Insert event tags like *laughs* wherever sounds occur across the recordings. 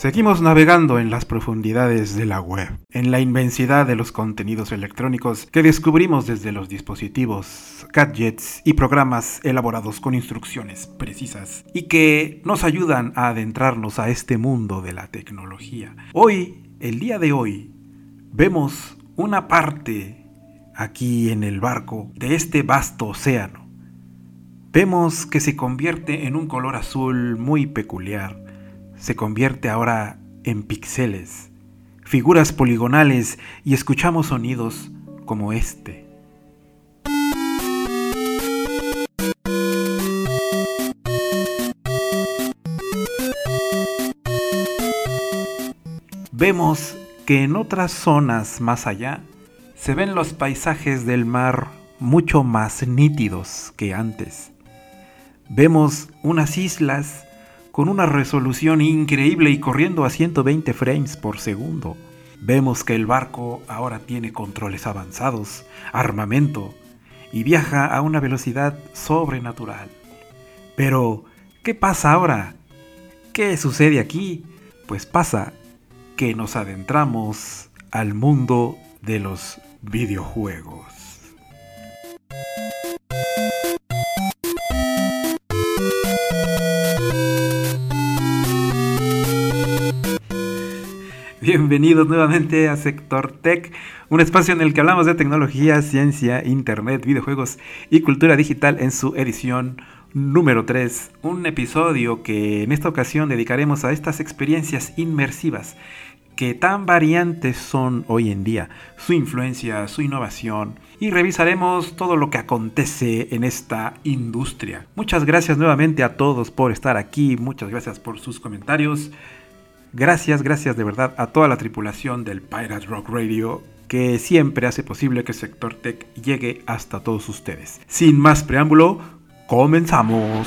Seguimos navegando en las profundidades de la web, en la inmensidad de los contenidos electrónicos que descubrimos desde los dispositivos, gadgets y programas elaborados con instrucciones precisas y que nos ayudan a adentrarnos a este mundo de la tecnología. Hoy, el día de hoy, vemos una parte aquí en el barco de este vasto océano. Vemos que se convierte en un color azul muy peculiar se convierte ahora en píxeles, figuras poligonales y escuchamos sonidos como este. Vemos que en otras zonas más allá se ven los paisajes del mar mucho más nítidos que antes. Vemos unas islas con una resolución increíble y corriendo a 120 frames por segundo. Vemos que el barco ahora tiene controles avanzados, armamento y viaja a una velocidad sobrenatural. Pero, ¿qué pasa ahora? ¿Qué sucede aquí? Pues pasa que nos adentramos al mundo de los videojuegos. Bienvenidos nuevamente a Sector Tech, un espacio en el que hablamos de tecnología, ciencia, internet, videojuegos y cultura digital en su edición número 3. Un episodio que en esta ocasión dedicaremos a estas experiencias inmersivas que tan variantes son hoy en día, su influencia, su innovación, y revisaremos todo lo que acontece en esta industria. Muchas gracias nuevamente a todos por estar aquí, muchas gracias por sus comentarios. Gracias, gracias de verdad a toda la tripulación del Pirate Rock Radio que siempre hace posible que Sector Tech llegue hasta todos ustedes. Sin más preámbulo, comenzamos.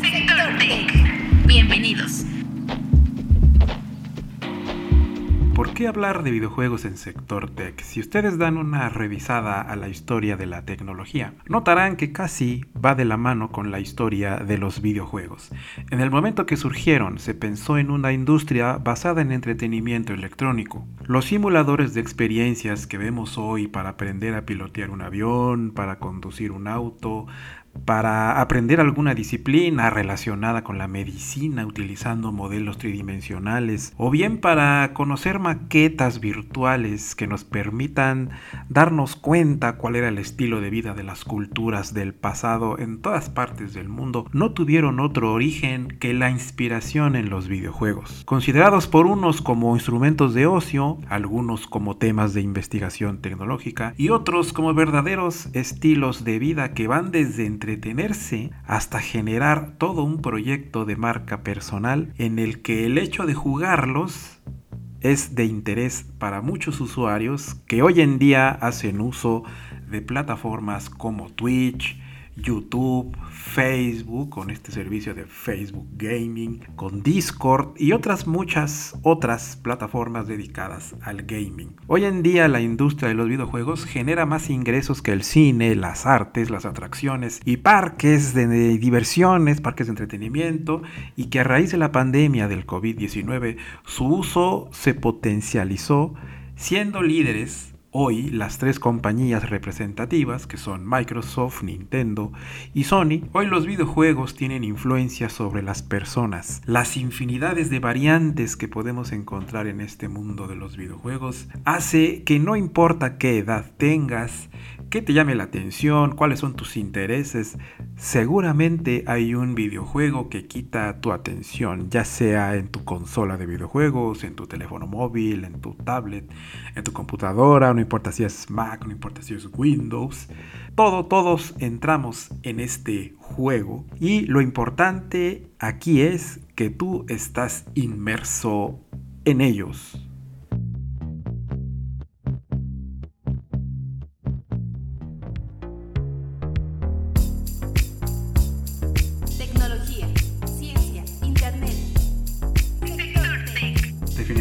Sector Tech. Bienvenidos. ¿Por qué hablar de videojuegos en sector tech? Si ustedes dan una revisada a la historia de la tecnología, notarán que casi va de la mano con la historia de los videojuegos. En el momento que surgieron, se pensó en una industria basada en entretenimiento electrónico. Los simuladores de experiencias que vemos hoy para aprender a pilotear un avión, para conducir un auto, para aprender alguna disciplina relacionada con la medicina utilizando modelos tridimensionales o bien para conocer maquetas virtuales que nos permitan darnos cuenta cuál era el estilo de vida de las culturas del pasado en todas partes del mundo, no tuvieron otro origen que la inspiración en los videojuegos. Considerados por unos como instrumentos de ocio, algunos como temas de investigación tecnológica y otros como verdaderos estilos de vida que van desde entretenerse hasta generar todo un proyecto de marca personal en el que el hecho de jugarlos es de interés para muchos usuarios que hoy en día hacen uso de plataformas como Twitch, YouTube, Facebook, con este servicio de Facebook Gaming, con Discord y otras muchas otras plataformas dedicadas al gaming. Hoy en día la industria de los videojuegos genera más ingresos que el cine, las artes, las atracciones y parques de diversiones, parques de entretenimiento y que a raíz de la pandemia del COVID-19 su uso se potencializó siendo líderes Hoy las tres compañías representativas, que son Microsoft, Nintendo y Sony, hoy los videojuegos tienen influencia sobre las personas. Las infinidades de variantes que podemos encontrar en este mundo de los videojuegos hace que no importa qué edad tengas, qué te llame la atención, cuáles son tus intereses, seguramente hay un videojuego que quita tu atención, ya sea en tu consola de videojuegos, en tu teléfono móvil, en tu tablet, en tu computadora, no importa si es Mac, no importa si es Windows. Todo, todos entramos en este juego y lo importante aquí es que tú estás inmerso en ellos.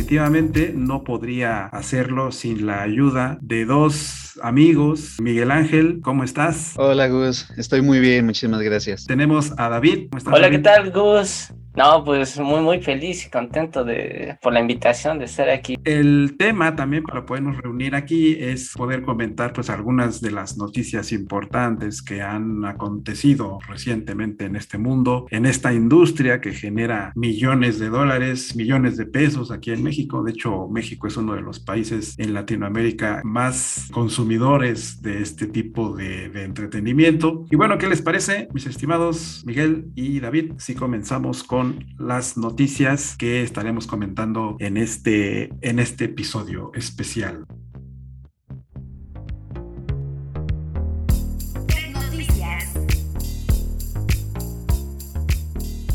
Definitivamente no podría hacerlo sin la ayuda de dos amigos. Miguel Ángel, ¿cómo estás? Hola Gus, estoy muy bien, muchísimas gracias. Tenemos a David. Hola, ¿qué tal Gus? No, pues muy, muy feliz y contento de, por la invitación de estar aquí. El tema también para podernos reunir aquí es poder comentar pues algunas de las noticias importantes que han acontecido recientemente en este mundo, en esta industria que genera millones de dólares, millones de pesos aquí en México. De hecho, México es uno de los países en Latinoamérica más consumidores de este tipo de, de entretenimiento. Y bueno, ¿qué les parece, mis estimados Miguel y David? Si comenzamos con las noticias que estaremos comentando en este, en este episodio especial.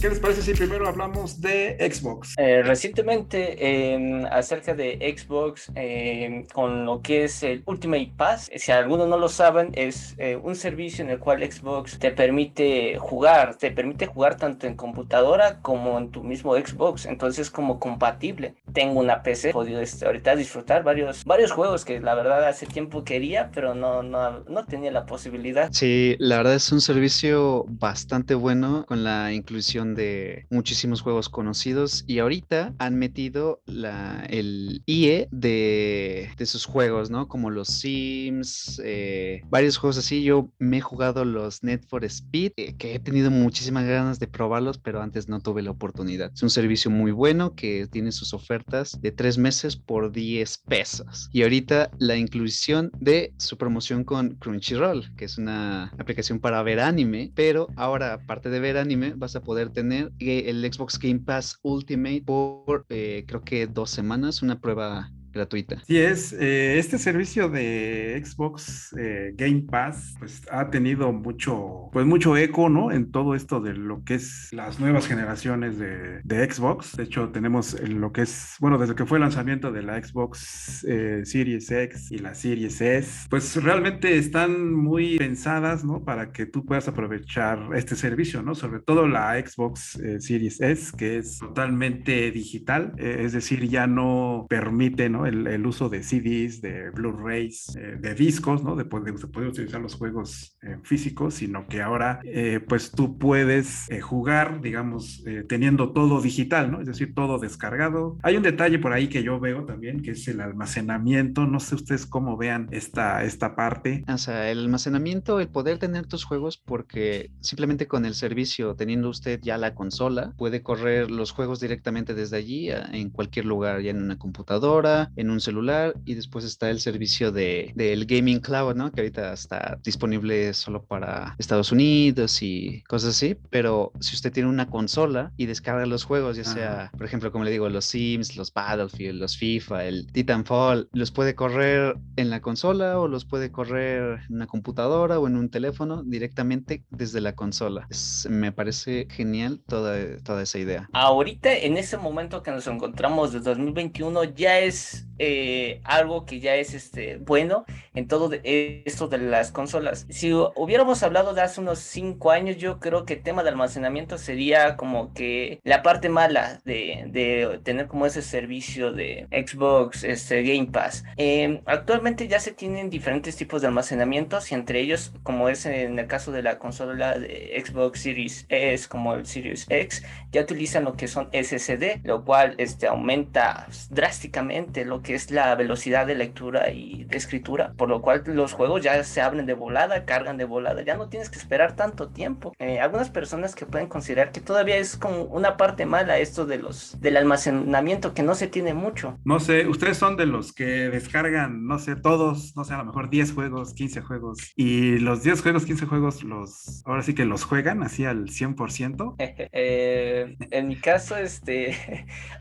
¿Qué les parece si primero hablamos de Xbox? Eh, recientemente, eh, acerca de Xbox, eh, con lo que es el Ultimate Pass, si algunos no lo saben, es eh, un servicio en el cual Xbox te permite jugar, te permite jugar tanto en computadora como en tu mismo Xbox, entonces como compatible. Tengo una PC, he podido este, ahorita disfrutar varios, varios juegos que la verdad hace tiempo quería, pero no, no, no tenía la posibilidad. Sí, la verdad es un servicio bastante bueno con la inclusión de muchísimos juegos conocidos y ahorita han metido la, el IE de, de sus juegos, ¿no? Como los Sims, eh, varios juegos así. Yo me he jugado los Net for Speed, eh, que he tenido muchísimas ganas de probarlos, pero antes no tuve la oportunidad. Es un servicio muy bueno que tiene sus ofertas de tres meses por 10 pesos. Y ahorita la inclusión de su promoción con Crunchyroll, que es una aplicación para ver anime, pero ahora aparte de ver anime vas a poder tener tener el Xbox Game Pass Ultimate por eh, creo que dos semanas, una prueba gratuita. Sí, es eh, este servicio de Xbox eh, Game Pass, pues ha tenido mucho, pues mucho eco, ¿no? En todo esto de lo que es las nuevas generaciones de, de Xbox. De hecho, tenemos lo que es, bueno, desde que fue el lanzamiento de la Xbox eh, Series X y la Series S, pues realmente están muy pensadas, ¿no? Para que tú puedas aprovechar este servicio, ¿no? Sobre todo la Xbox Series S, que es totalmente digital, es decir, ya no permite, ¿no? El, uso de CDs, de Blu-rays, eh, de discos, ¿no? De, de, se puede utilizar los juegos eh, físicos, sino que ahora, eh, pues tú puedes jugar, digamos, teniendo todo digital, ¿no? Es decir, todo descargado. Hay un detalle por ahí que yo veo también, que es el almacenamiento. No sé ustedes cómo vean esta, esta parte. O sea, el almacenamiento, el poder tener tus juegos, porque simplemente con el servicio, teniendo usted ya la consola, puede correr los juegos directamente desde allí, en cualquier lugar, ya en una computadora, en un celular y después está el servicio de, del Gaming Cloud, ¿no? Que ahorita está disponible solo para Estados Unidos y cosas así, pero si usted tiene una consola y descarga los juegos, ya sea, por ejemplo, como le digo, los Sims, los Battlefield, los FIFA, el Titanfall, los puede correr en la consola o los puede correr en una computadora o en un teléfono directamente desde la consola. me parece genial toda, toda esa idea. Ahorita, en ese momento que nos encontramos de 2021, ya es eh, algo que ya es este, bueno en todo esto de las consolas. Si hubiéramos hablado de hace unos 5 años, yo creo que el tema de almacenamiento sería como que la parte mala de, de tener como ese servicio de Xbox este, Game Pass. Em, actualmente ya se tienen diferentes tipos de almacenamientos y entre ellos, como es en el caso de la consola de Xbox Series S como el Series X, ya utilizan lo que son SSD, lo cual este, aumenta drásticamente lo que es la velocidad de lectura y de escritura, por lo cual los juegos ya se abren de volada, cargan de volada, ya no tienes que esperar tanto tiempo. Eh, algunas personas que pueden considerar que todavía es como una parte mala esto de los del almacenamiento que no se tiene mucho. No sé, ustedes son de los que descargan, no sé, todos, no sé, a lo mejor 10 juegos, 15 juegos y los 10 juegos, 15 juegos los ahora sí que los juegan así al 100%. *laughs* eh, en mi caso este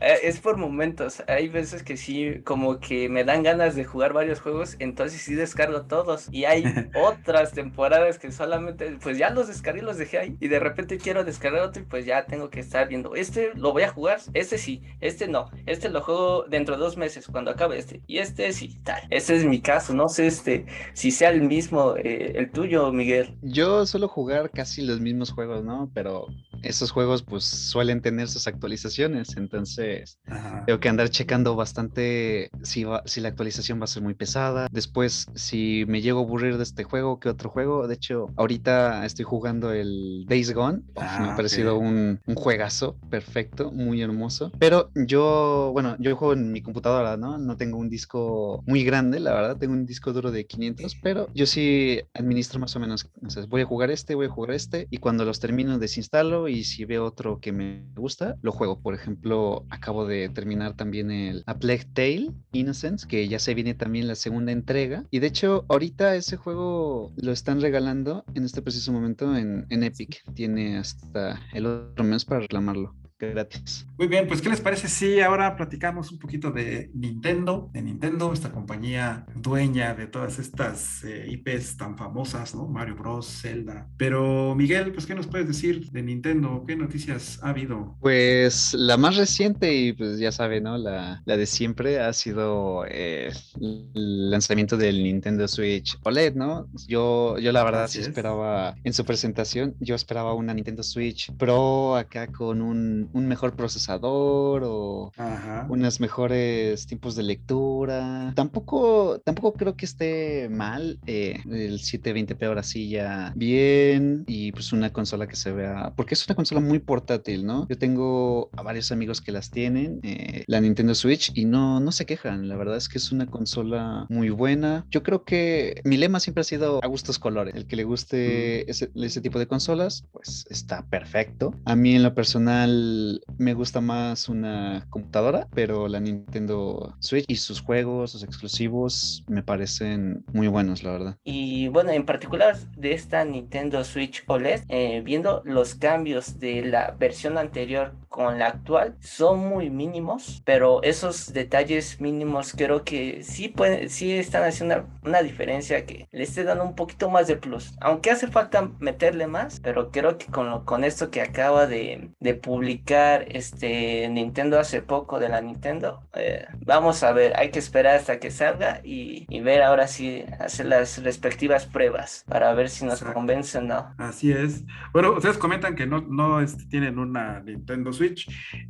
*laughs* es por momentos, hay veces que sí como que me dan ganas de jugar varios juegos, entonces sí descargo todos. Y hay *laughs* otras temporadas que solamente, pues ya los descargué, los dejé ahí. Y de repente quiero descargar otro y pues ya tengo que estar viendo, este lo voy a jugar, este sí, este no, este lo juego dentro de dos meses cuando acabe este. Y este sí, tal. Ese es mi caso, no sé este, si sea el mismo, eh, el tuyo, Miguel. Yo suelo jugar casi los mismos juegos, ¿no? Pero esos juegos pues suelen tener sus actualizaciones, entonces tengo que andar checando bastante si, va, si la actualización va a ser muy pesada. Después, si me llego a aburrir de este juego, ¿qué otro juego? De hecho, ahorita estoy jugando el Days Gone. me ha ah, parecido un, un, juegazo perfecto, muy hermoso. Pero yo, bueno, yo juego en mi computadora, ¿no? No tengo un disco muy grande, la verdad. Tengo un disco duro de 500, pero yo sí administro más o menos. Entonces, voy a jugar este, voy a jugar este. Y cuando los termino, desinstalo. Y si veo otro que me gusta, lo juego. Por ejemplo, acabo de terminar también el A Plague Tale Innocence, que ya se viene también la segunda entrega. Y de hecho, ahorita ese juego lo están regalando en este preciso momento en, en Epic. Tiene hasta el otro mes para reclamarlo gratis. Muy bien, pues ¿qué les parece si ahora platicamos un poquito de Nintendo, de Nintendo, esta compañía dueña de todas estas eh, IPs tan famosas, ¿no? Mario Bros, Zelda. Pero Miguel, pues ¿qué nos puedes decir de Nintendo? ¿Qué noticias ha habido? Pues la más reciente y pues ya sabe, ¿no? La, la de siempre ha sido eh, el lanzamiento del Nintendo Switch OLED, ¿no? Yo, yo la verdad sí esperaba en su presentación, yo esperaba una Nintendo Switch Pro acá con un un mejor procesador o unos mejores tiempos de lectura. Tampoco, tampoco creo que esté mal. Eh, el 720p ahora sí ya bien y pues una consola que se vea, porque es una consola muy portátil, ¿no? Yo tengo a varios amigos que las tienen, eh, la Nintendo Switch, y no, no se quejan. La verdad es que es una consola muy buena. Yo creo que mi lema siempre ha sido a gustos colores. El que le guste ese, ese tipo de consolas, pues está perfecto. A mí en lo personal me gusta más una computadora, pero la Nintendo Switch y sus juegos, sus exclusivos, me parecen muy buenos, la verdad. Y bueno, en particular de esta Nintendo Switch OLED, eh, viendo los cambios de la versión anterior con la actual, son muy mínimos, pero esos detalles mínimos creo que sí, pueden, sí están haciendo una, diferencia que le esté dando un poquito más de plus. Aunque hace falta meterle más, pero creo que con, con esto que acaba de, de publicar, este Nintendo hace poco de la Nintendo. Eh, vamos a ver, hay que esperar hasta que salga y, ver ahora sí, hacer las respectivas pruebas para ver si nos convence o no. Así es. Bueno, ustedes comentan que no, no este, tienen una Nintendo Switch.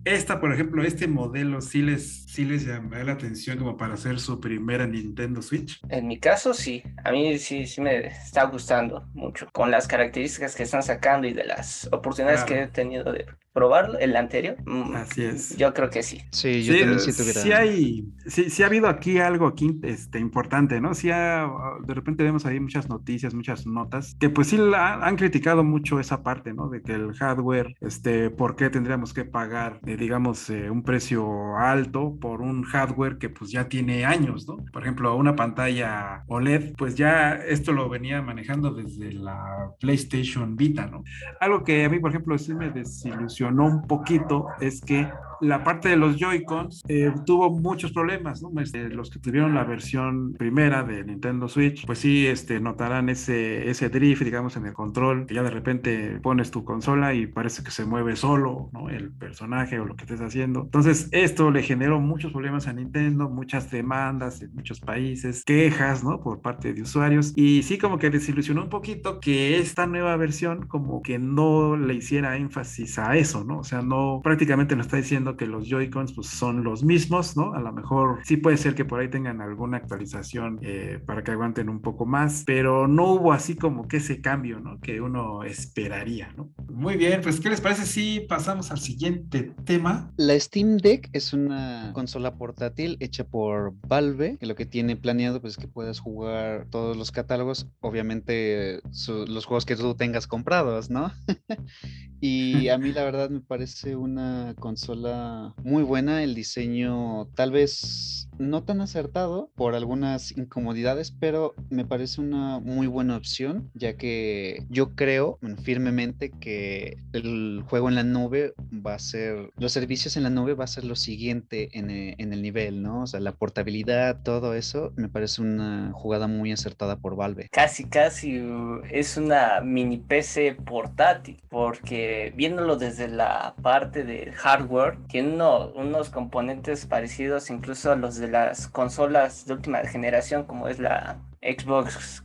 Esta, por ejemplo, este modelo sí les, sí les llama la atención como para hacer su primera Nintendo Switch. En mi caso, sí. A mí sí, sí me está gustando mucho con las características que están sacando y de las oportunidades que he tenido de probarlo, el anterior. Mm, Así es. Yo creo que sí. Sí, yo también sí tuviera. Sí, hay, sí, sí ha habido aquí algo aquí este, importante, ¿no? Sí ha, de repente vemos ahí muchas noticias, muchas notas, que pues sí han criticado mucho esa parte, ¿no? De que el hardware, este, ¿por qué tendríamos que pagar, eh, digamos, eh, un precio alto por un hardware que pues ya tiene años, ¿no? Por ejemplo, una pantalla OLED, pues ya esto lo venía manejando desde la PlayStation Vita, ¿no? Algo que a mí, por ejemplo, sí me desilusionó un poquito es que la parte de los Joy-Cons eh, tuvo muchos problemas, ¿no? Este, los que tuvieron la versión primera de Nintendo Switch, pues sí, este, notarán ese, ese drift, digamos, en el control, que ya de repente pones tu consola y parece que se mueve solo, ¿no? El personaje o lo que estés haciendo. Entonces, esto le generó muchos problemas a Nintendo, muchas demandas en muchos países, quejas, ¿no? Por parte de usuarios. Y sí, como que desilusionó un poquito que esta nueva versión como que no le hiciera énfasis a eso, ¿no? O sea, no, prácticamente lo está diciendo que los Joy-Cons pues, son los mismos, ¿no? A lo mejor sí puede ser que por ahí tengan alguna actualización eh, para que aguanten un poco más, pero no hubo así como que ese cambio, ¿no? Que uno esperaría, ¿no? Muy bien, pues ¿qué les parece si pasamos al siguiente tema? La Steam Deck es una consola portátil hecha por Valve, que lo que tiene planeado pues es que puedas jugar todos los catálogos, obviamente los juegos que tú tengas comprados, ¿no? *laughs* y a mí la verdad me parece una consola muy buena, el diseño tal vez no tan acertado por algunas incomodidades, pero me parece una muy buena opción, ya que yo creo firmemente que el juego en la nube va a ser, los servicios en la nube va a ser lo siguiente en, e, en el nivel, ¿no? O sea, la portabilidad, todo eso, me parece una jugada muy acertada por Valve. Casi, casi es una mini PC portátil, porque viéndolo desde la parte de hardware, tiene unos componentes parecidos incluso a los de las consolas de última generación, como es la Xbox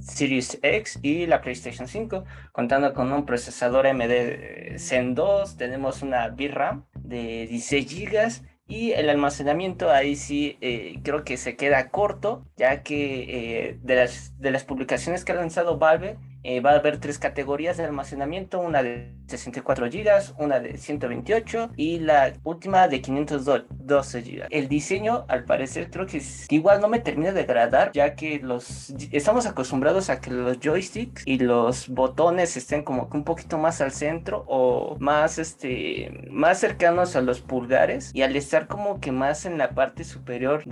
Series X y la PlayStation 5, contando con un procesador AMD Zen 2, tenemos una VRAM de 16 GB y el almacenamiento ahí sí eh, creo que se queda corto, ya que eh, de, las, de las publicaciones que ha lanzado Valve eh, va a haber tres categorías de almacenamiento, una de 64 GB, una de 128 y la última de 512 GB. El diseño, al parecer, creo que igual no me termina de agradar, ya que los estamos acostumbrados a que los joysticks y los botones estén como que un poquito más al centro o más este más cercanos a los pulgares y al estar como que más en la parte superior,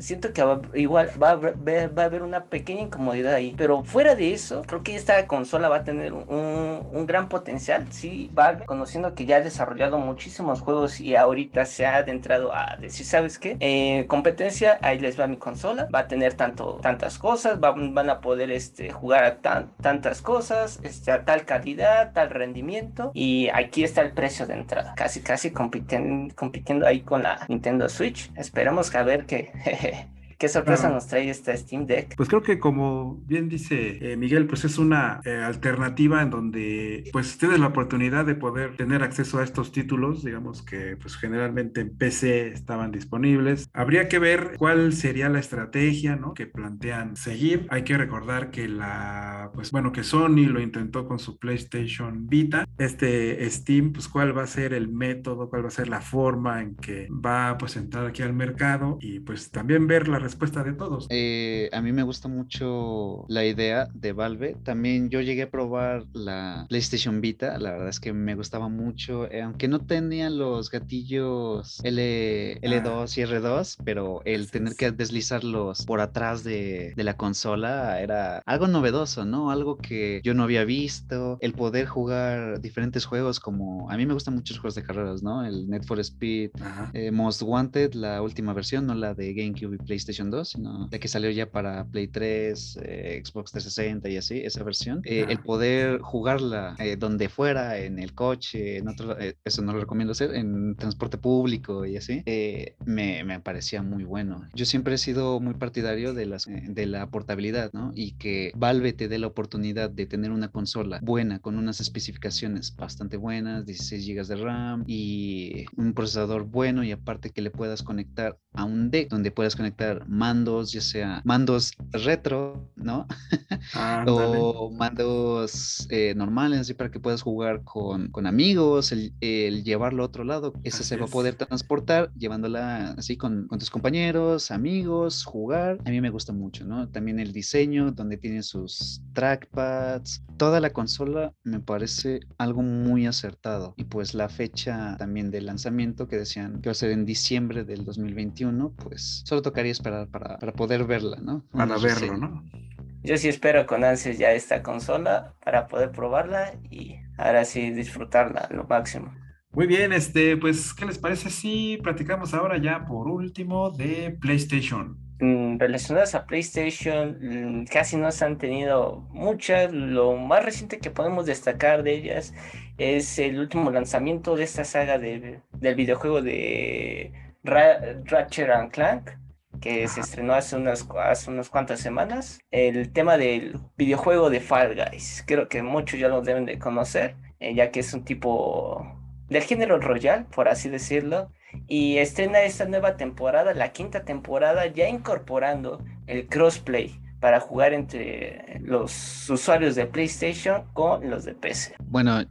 siento que igual va a, va a haber una pequeña incomodidad ahí, pero fuera de eso, creo que consola va a tener un, gran potencial. Sí, Valve, conociendo que ya ha desarrollado muchísimos juegos y ahorita se ha adentrado a decir, ¿sabes qué? Eh, competencia, ahí les va mi consola, va a tener tanto, tantas cosas, van a poder este, jugar a tan, tantas cosas, este, a tal calidad, tal rendimiento, y aquí está el precio de entrada, casi, casi compitiendo, compitiendo ahí con la Nintendo Switch. Esperemos que a ver que... *laughs* ¿Qué sorpresa nos trae esta Steam Deck? Pues creo que como bien dice eh, Miguel, pues es una eh, alternativa en donde pues tienes la oportunidad de poder tener acceso a estos títulos, digamos que pues generalmente en PC estaban disponibles. Habría que ver cuál sería la estrategia, ¿no? Que plantean seguir. Hay que recordar que la, pues bueno, que Sony lo intentó con su PlayStation Vita. Este Steam, pues cuál va a ser el método, cuál va a ser la forma en que va pues entrar aquí al mercado y pues también ver la respuesta de todos. Eh, a mí me gusta mucho la idea de Valve. También yo llegué a probar la PlayStation Vita. La verdad es que me gustaba mucho, eh, aunque no tenía los gatillos L, L2 y R2, pero el tener que deslizarlos por atrás de, de la consola era algo novedoso, ¿no? Algo que yo no había visto. El poder jugar diferentes juegos como... A mí me gustan muchos juegos de carreras, ¿no? El Net for Speed, eh, Most Wanted, la última versión, no la de GameCube y PlayStation 2, sino de que salió ya para Play 3, eh, Xbox 360 y así, esa versión. Eh, el poder jugarla eh, donde fuera, en el coche, en otro, eso no lo recomiendo hacer, en transporte público y así, me, me, parecía muy bueno. Yo siempre he sido muy partidario de, las, de la portabilidad, ¿no? Y que Valve te dé la oportunidad de tener una consola buena, con unas especificaciones bastante buenas, 16 GB de RAM y un procesador bueno y aparte que le puedas conectar a un deck donde puedas conectar mandos, ya sea mandos retro, ¿no? *laughs* o mandos eh, normales, así para que puedas jugar con, con amigos, el, llevarlo a otro lado. Ese se va a poder transportar llevándola así con, con, tus compañeros, amigos, jugar. A mí me gusta mucho, ¿no? También el diseño, donde tiene sus trackpads. Toda la consola me parece algo muy acertado. Y pues la fecha también de lanzamiento que decían que va a ser en diciembre del 2021, pues solo tocaría esperar para, poder verla, ¿no? Para verlo, ¿no? Yo sí espero con ansias ya esta consola para poder probarla y ahora sí disfrutarla lo máximo. Muy bien, este, pues, ¿qué les parece si platicamos ahora ya por último de PlayStation? Mm, relacionadas a PlayStation, mm, casi no se han tenido muchas. Lo más reciente que podemos destacar de ellas es el último lanzamiento de esta saga de, del videojuego de Ratchet and Clank, que se estrenó hace unas, hace unas cuantas semanas. El tema del videojuego de Fall Guys. Creo que muchos ya lo deben de conocer, eh, ya que es un tipo del género royal, por así decirlo. Y estrena esta nueva temporada, la quinta temporada, ya incorporando el crossplay para jugar entre los usuarios de PlayStation con los de PC. Bueno,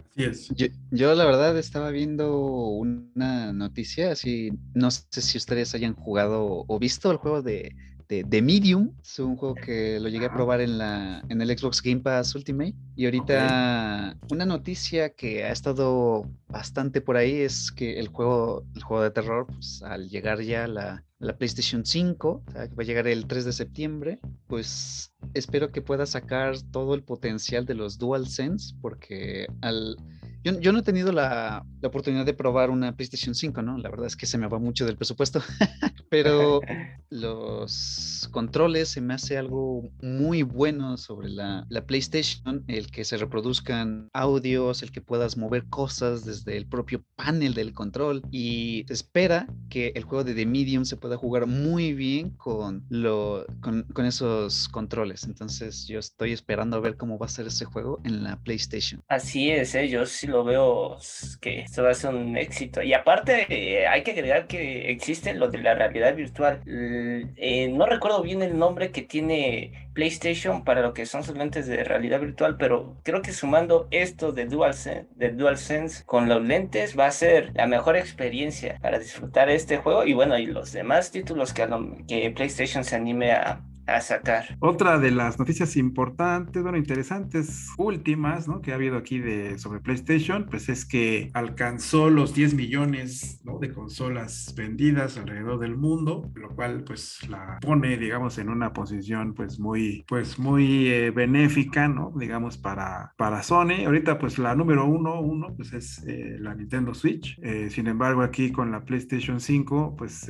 yo, la verdad estaba viendo una noticia, así, no sé si ustedes hayan jugado o visto el juego de, de, Medium, es un juego que lo llegué a probar en, la, en el Xbox Game Pass Ultimate. Y ahorita una noticia que ha estado bastante por ahí es que el juego, el juego de terror, pues al llegar ya la, la PlayStation 5, que va a llegar el 3 de septiembre, pues espero que pueda sacar todo el potencial de los DualSense, porque al Yo, yo no he tenido la, la, oportunidad de probar una PlayStation 5, ¿no? La verdad es que se me va mucho del presupuesto, *laughs* pero *laughs* los controles se me hace algo muy bueno sobre la, la, PlayStation, el que se reproduzcan audios, el que puedas mover cosas desde el propio panel del control y espera que el juego de The Medium se pueda jugar muy bien con, lo, con, con esos controles. Entonces yo estoy esperando a ver cómo va a ser ese juego en la PlayStation. Así es, ¿eh? yo sí lo veo que esto va a ser un éxito. Y aparte, hay que agregar que existe lo de la realidad virtual. Eh, no recuerdo bien el nombre que tiene PlayStation para lo que son sus lentes de realidad virtual, pero creo que sumando esto de DualSense, de con los lentes va a ser la mejor experiencia para disfrutar este juego y bueno, y los demás títulos que, que PlayStation se anime a, a sacar. Otra de las noticias importantes, bueno, interesantes, últimas, ¿no? Que ha habido aquí de, sobre PlayStation, pues es que alcanzó los 10 millones ¿no? de consolas vendidas alrededor del mundo, lo cual pues la pone, digamos, en una posición pues muy, pues muy eh, benéfica, ¿no? Digamos, para, para Sony. Ahorita pues la número uno, uno pues es eh, la Nintendo Switch. Eh, sin embargo, aquí con la PlayStation 5, pues,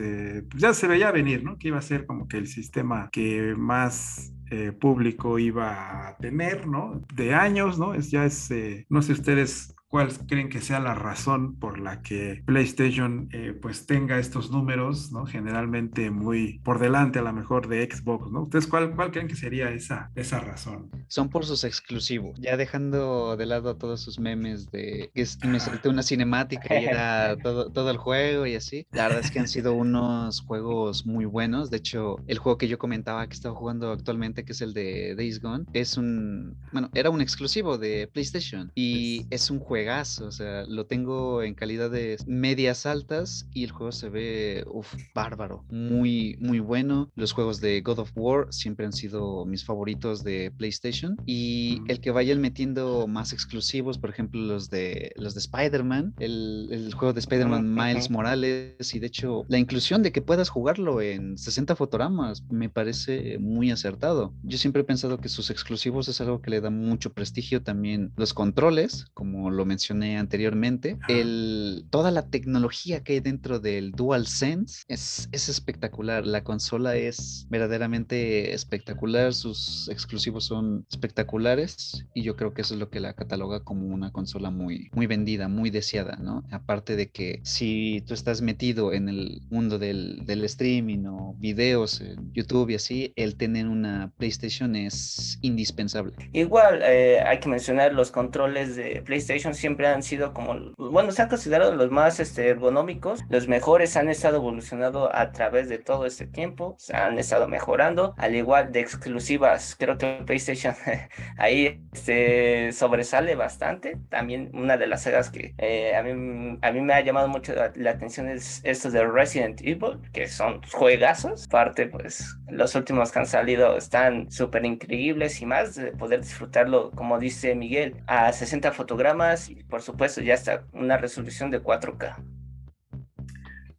ya se veía venir, ¿no? Que iba a ser como que el sistema que más eh, público iba a tener, ¿no? De años, ¿no? Es, ya es, eh, no sé ustedes ¿Cuál creen que sea la razón por la que PlayStation eh, pues tenga estos números, ¿no? Generalmente muy por delante a lo mejor de Xbox, ¿no? ¿Ustedes cuál, cuál creen que sería esa, esa razón? Son por sus exclusivos, ya dejando de lado todos sus memes de que me salté una cinemática y era *laughs* todo, todo el juego y así. La verdad es que han sido unos juegos muy buenos. De hecho, el juego que yo comentaba que estaba jugando actualmente, que es el de Days Gone, es un, bueno, era un exclusivo de PlayStation y es un juego o sea, lo tengo en calidad de medias altas y el juego se ve, uff, bárbaro, muy, muy bueno. Los juegos de God of War siempre han sido mis favoritos de PlayStation y el que vayan metiendo más exclusivos, por ejemplo, los de, los de Spider-Man, el, el, juego de Spider-Man Miles Morales y de hecho la inclusión de que puedas jugarlo en 60 fotogramas me parece muy acertado. Yo siempre he pensado que sus exclusivos es algo que le da mucho prestigio también los controles, como lo mencioné anteriormente, el, toda la tecnología que hay dentro del DualSense es, es espectacular. La consola es verdaderamente espectacular, sus exclusivos son espectaculares y yo creo que eso es lo que la cataloga como una consola muy, muy vendida, muy deseada, ¿no? Aparte de que si tú estás metido en el mundo del, del streaming o videos en YouTube y así, el tener una PlayStation es indispensable. Igual eh, hay que mencionar los controles de PlayStation siempre han sido como, bueno, se han considerado los más este, ergonómicos, los mejores han estado evolucionando a través de todo este tiempo, se han estado mejorando, al igual de exclusivas, creo que PlayStation *laughs* ahí se sobresale bastante, también una de las sagas que eh, a, mí, a mí me ha llamado mucho la, atención es estos de Resident Evil, que son juegazos, parte pues los últimos que han salido están súper increíbles y más de poder disfrutarlo, como dice Miguel, a 60 fotogramas y por supuesto ya está una resolución de 4K.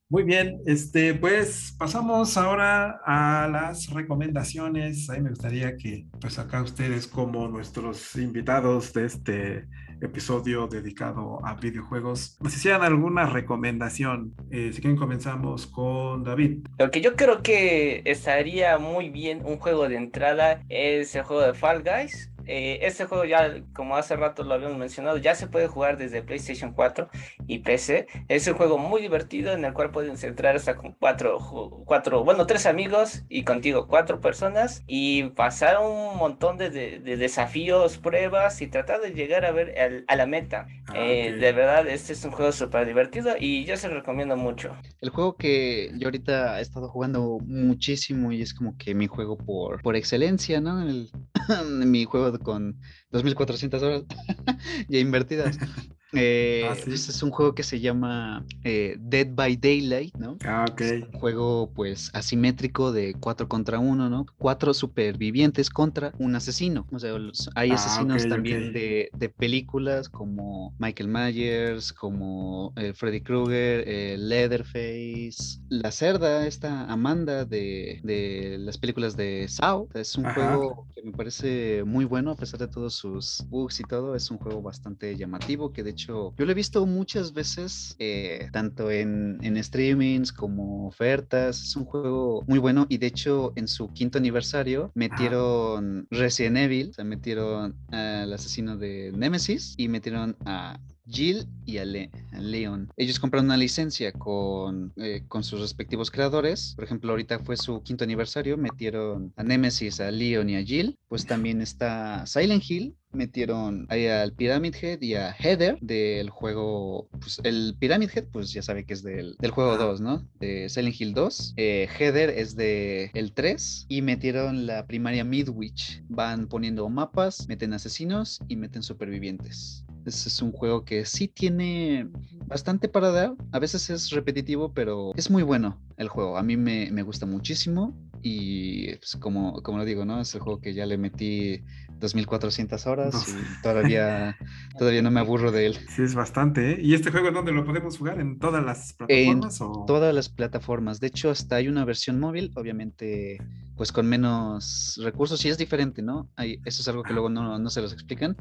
Muy bien, este, pues pasamos ahora a las recomendaciones. Ahí me gustaría que, pues acá ustedes como nuestros invitados de este episodio dedicado a videojuegos, nos hicieran alguna recomendación. Eh, si quieren comenzamos con David. Lo que yo creo que estaría muy bien un juego de entrada es el juego de Fall Guys eh, este juego ya, como hace rato lo habíamos mencionado, ya se puede jugar desde PlayStation 4 y PC. Es un juego muy divertido en el cual pueden entrar hasta con cuatro, cuatro, bueno, tres amigos y contigo cuatro personas y pasar un montón de, desafíos, pruebas y tratar de llegar a ver a la meta. Ah, eh, de verdad, este es un juego súper divertido y yo se lo recomiendo mucho. El juego que yo ahorita he estado jugando muchísimo y es como que mi juego por, por excelencia, ¿no? El, *coughs* mi juego con 2.400 horas *laughs* ya invertidas. *laughs* Eh, ah, pues, es un juego que se llama eh, Dead by Daylight, ¿no? Ah, ok. Es un juego, pues, asimétrico de 4 contra 1, ¿no? Cuatro supervivientes contra un asesino. O sea, hay ah, asesinos también De, de, películas como Michael Myers, como eh, Freddy Krueger, eh, Leatherface, la cerda, esta Amanda de, de las películas de Saw. Es un juego que me parece muy bueno, a pesar de todos sus bugs y todo. Es un juego bastante llamativo que, de hecho, hecho, yo lo he visto muchas veces, eh, tanto en, en streamings como ofertas. Es un juego muy bueno y de hecho en su quinto aniversario metieron Resident Evil, o sea, metieron al asesino de Nemesis y metieron a Jill y a, Leon. Ellos compraron una licencia con, eh, con sus respectivos creadores. Por ejemplo, ahorita fue su quinto aniversario, metieron a Nemesis, a Leon y a Jill. Pues también está Silent Hill, metieron ahí al Pyramid Head y a Heather del juego, pues el Pyramid Head, pues ya sabe que es del, del juego 2, ¿no? De Silent Hill 2. Eh, Heather es de el 3 y metieron la primaria Midwich. Van poniendo mapas, meten asesinos y meten supervivientes. Es un juego que sí tiene bastante para dar. A veces es repetitivo, pero es muy bueno el juego. A mí me, me gusta muchísimo. Y pues, como, como lo digo, ¿no? Es el juego que ya le metí 2400 horas y todavía, *laughs* todavía no me aburro de él. Sí, es bastante, ¿eh? ¿Y este juego en dónde lo podemos jugar? ¿En todas las plataformas? En todas las plataformas. De hecho, hasta hay una versión móvil, obviamente, pues con menos recursos y es diferente, ¿no? Hay, eso es algo que luego no, no se los explican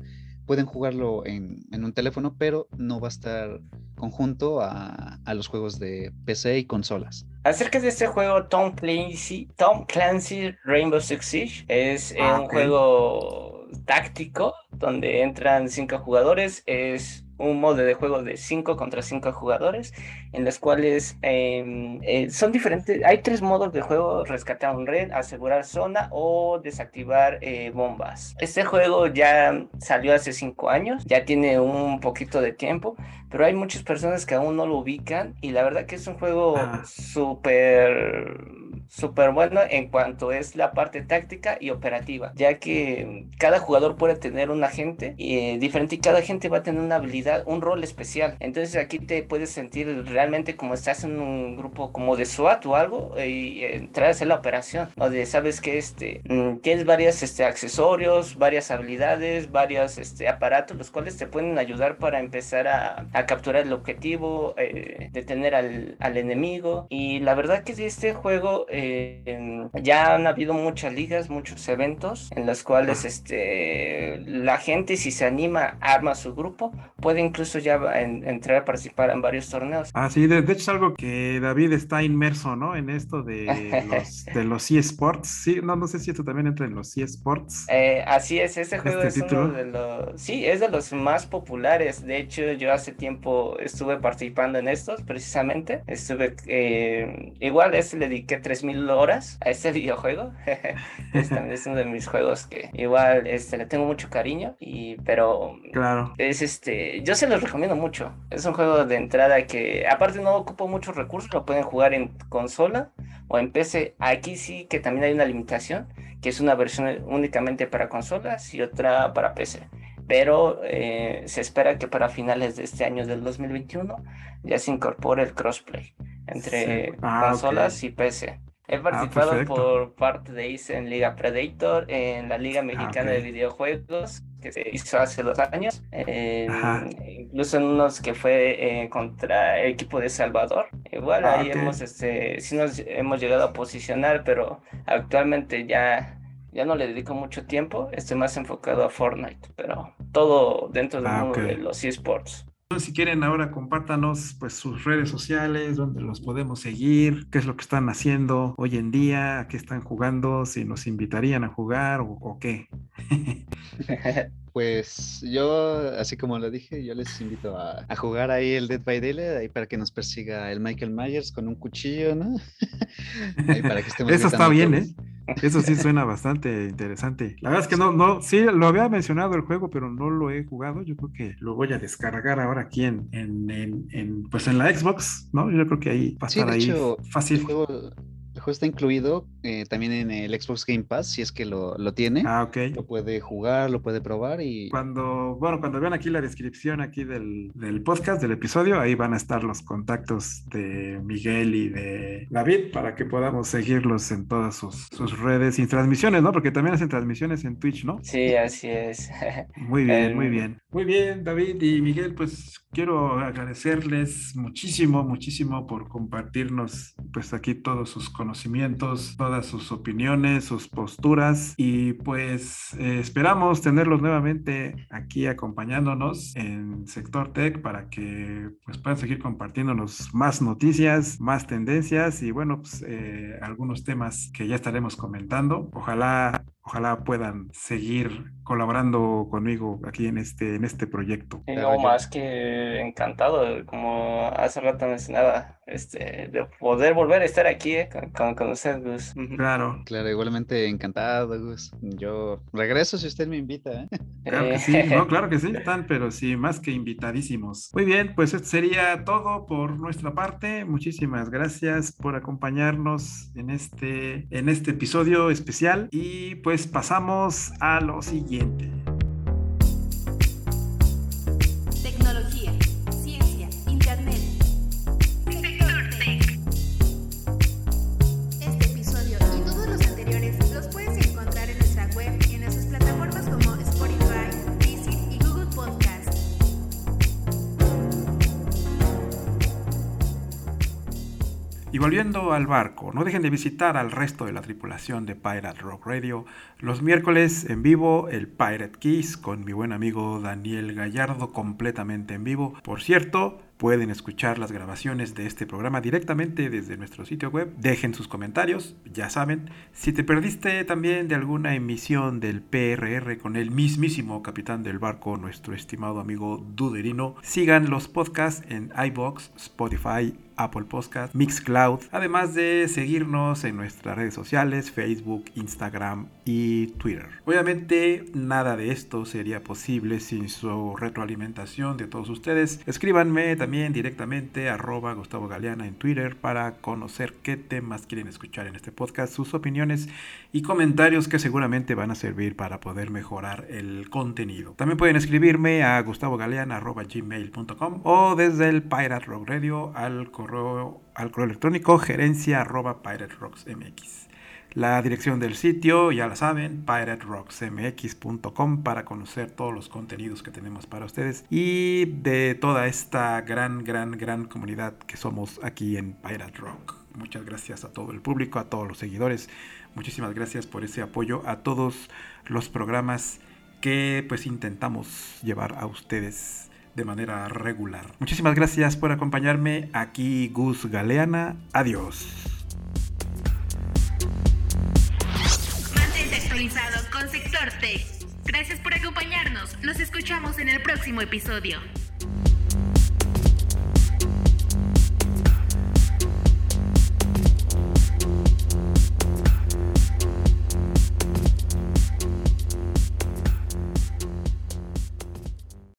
pueden jugarlo en, un teléfono, pero no va a estar conjunto a, los juegos de PC y consolas. Acerca de este juego, Tom Clancy, Tom Clancy Rainbow Six Siege es eh, ah, un juego táctico donde entran cinco jugadores. Es un modo de juego de 5 contra 5 jugadores, en los cuales em, eh, son diferentes. Hay tres modos de juego: rescatar un red, asegurar zona o desactivar eh, bombas. Este juego ya salió hace 5 años, ya tiene un poquito de tiempo, pero hay muchas personas que aún no lo ubican y la verdad que es un juego ah. súper súper bueno en cuanto es la parte táctica y operativa, ya que cada jugador puede tener un agente eh, diferente y cada agente va a tener una habilidad, un rol especial. Entonces aquí te puedes sentir realmente como estás en un grupo como de SWAT o algo y entrar a hacer la operación, donde sabes que este, mm, tienes varios este, accesorios, varias habilidades, varios este, aparatos, los cuales te pueden ayudar para empezar a, a capturar el objetivo, eh, detener al, al, enemigo. Y la verdad que este juego eh, ya han habido muchas ligas, muchos eventos en los cuales este, la gente si se anima, arma su grupo, puede incluso ya entrar a participar en varios torneos. Ah, sí, de, hecho es algo que David está inmerso, ¿no? En esto de *laughs* los, de los eSports. Sí, no, no sé si esto también entra en los eSports. Eh, así es, este juego es uno de los... Sí, es de los más populares. De hecho, yo hace tiempo estuve participando en estos, precisamente. Estuve... Eh, igual, este le dediqué 3 mil horas a este *laughs* videojuego. *laughs* este es uno de mis juegos que igual este, le tengo mucho cariño, y, pero claro. es este, yo se los recomiendo mucho. Es un juego de entrada que aparte no ocupa muchos recursos, lo pueden jugar en consola o en PC. Aquí sí que también hay una limitación, que es una versión únicamente para consolas y otra para PC pero eh, se espera que para finales de este año del 2021 ya se incorpore el crossplay entre ah, consolas y PC. He ah, participado por parte de ICE en Liga Predator, en la Liga ah, Mexicana de Videojuegos, que se hizo hace dos años, incluso en unos que fue eh, contra el equipo de Salvador. Igual ah, ahí hemos, este, sí nos hemos llegado a posicionar, pero actualmente ya, ya no le dedico mucho tiempo, estoy más enfocado a Fortnite, pero todo dentro del mundo de los esports. Si quieren ahora compártanos pues sus redes sociales, donde los podemos seguir, qué es lo que están haciendo hoy en día, qué están jugando, si nos invitarían a jugar o, qué. *laughs* Pues yo, así como lo dije, yo les invito a, jugar ahí el Dead by Daylight, ahí para que nos persiga el Michael Myers con un cuchillo, ¿no? *laughs* para que estemos Eso está bien, ¿eh? Eso sí suena bastante interesante. La verdad es que no, no, sí, lo había mencionado el juego, pero no lo he jugado. Yo creo que lo voy a descargar ahora aquí en, en, pues en la Xbox, ¿no? Yo creo que ahí va a estar ahí fácil. El juego está incluido eh, también en el Xbox Game Pass, si es que lo, lo, tiene. Ah, ok. Lo puede jugar, lo puede probar y... Cuando, bueno, cuando vean aquí la descripción aquí del, del podcast, del episodio, ahí van a estar los contactos de Miguel y de David para que podamos seguirlos en todas sus, sus redes y transmisiones, ¿no? Porque también hacen transmisiones en Twitch, ¿no? Sí, así es. Muy bien, muy bien. Muy bien, David y Miguel, pues quiero agradecerles muchísimo, muchísimo por compartirnos pues aquí todos sus conocimientos, todas sus opiniones, sus posturas y pues eh, esperamos tenerlos nuevamente aquí acompañándonos en Sector Tech para que pues puedan seguir compartiéndonos más noticias, más tendencias y bueno, pues eh, algunos temas que ya estaremos comentando. Ojalá ojalá puedan seguir colaborando conmigo aquí en este, en este proyecto. no, más que encantado, como hace rato mencionaba, este, de poder volver a estar aquí eh, con, con, usted, Gus. Claro. Claro, igualmente encantado, Gus. Yo regreso si usted me invita. ¿eh? Claro que sí, *laughs* no, claro que sí, están, pero sí, más que invitadísimos. Muy bien, pues esto sería todo por nuestra parte. Muchísimas gracias por acompañarnos en este, en este episodio especial y pues pasamos a lo siguiente. Y volviendo al barco, no dejen de visitar al resto de la tripulación de Pirate Rock Radio los miércoles en vivo el Pirate Keys con mi buen amigo Daniel Gallardo completamente en vivo. Por cierto, pueden escuchar las grabaciones de este programa directamente desde nuestro sitio web. Dejen sus comentarios, ya saben. Si te perdiste también de alguna emisión del PRR con el mismísimo capitán del barco, nuestro estimado amigo Duderino, sigan los podcasts en iBox, Spotify, Apple Podcast, Mixcloud, además de seguirnos en nuestras redes sociales, Facebook, Instagram y Twitter. Obviamente nada de esto sería posible sin su retroalimentación de todos ustedes. Escríbanme también directamente arroba Gustavo Galeana en Twitter para conocer qué temas quieren escuchar en este podcast, sus opiniones y comentarios que seguramente van a servir para poder mejorar el contenido. También pueden escribirme a gustavogaleana.gmail.com o desde el Pirate Rock Radio al correo al correo electrónico gerencia arroba MX. La dirección del sitio, ya la saben, piraterocksmx.com para conocer todos los contenidos que tenemos para ustedes y de toda esta gran, gran, gran comunidad que somos aquí en Pirate Rock. Muchas gracias a todo el público, a todos los seguidores. Muchísimas gracias por ese apoyo a todos los programas que pues intentamos llevar a ustedes de manera regular. Muchísimas gracias por acompañarme aquí Gus Galeana. Adiós. Mantente actualizado con Sector Tech. Gracias por acompañarnos. Nos escuchamos en el próximo episodio.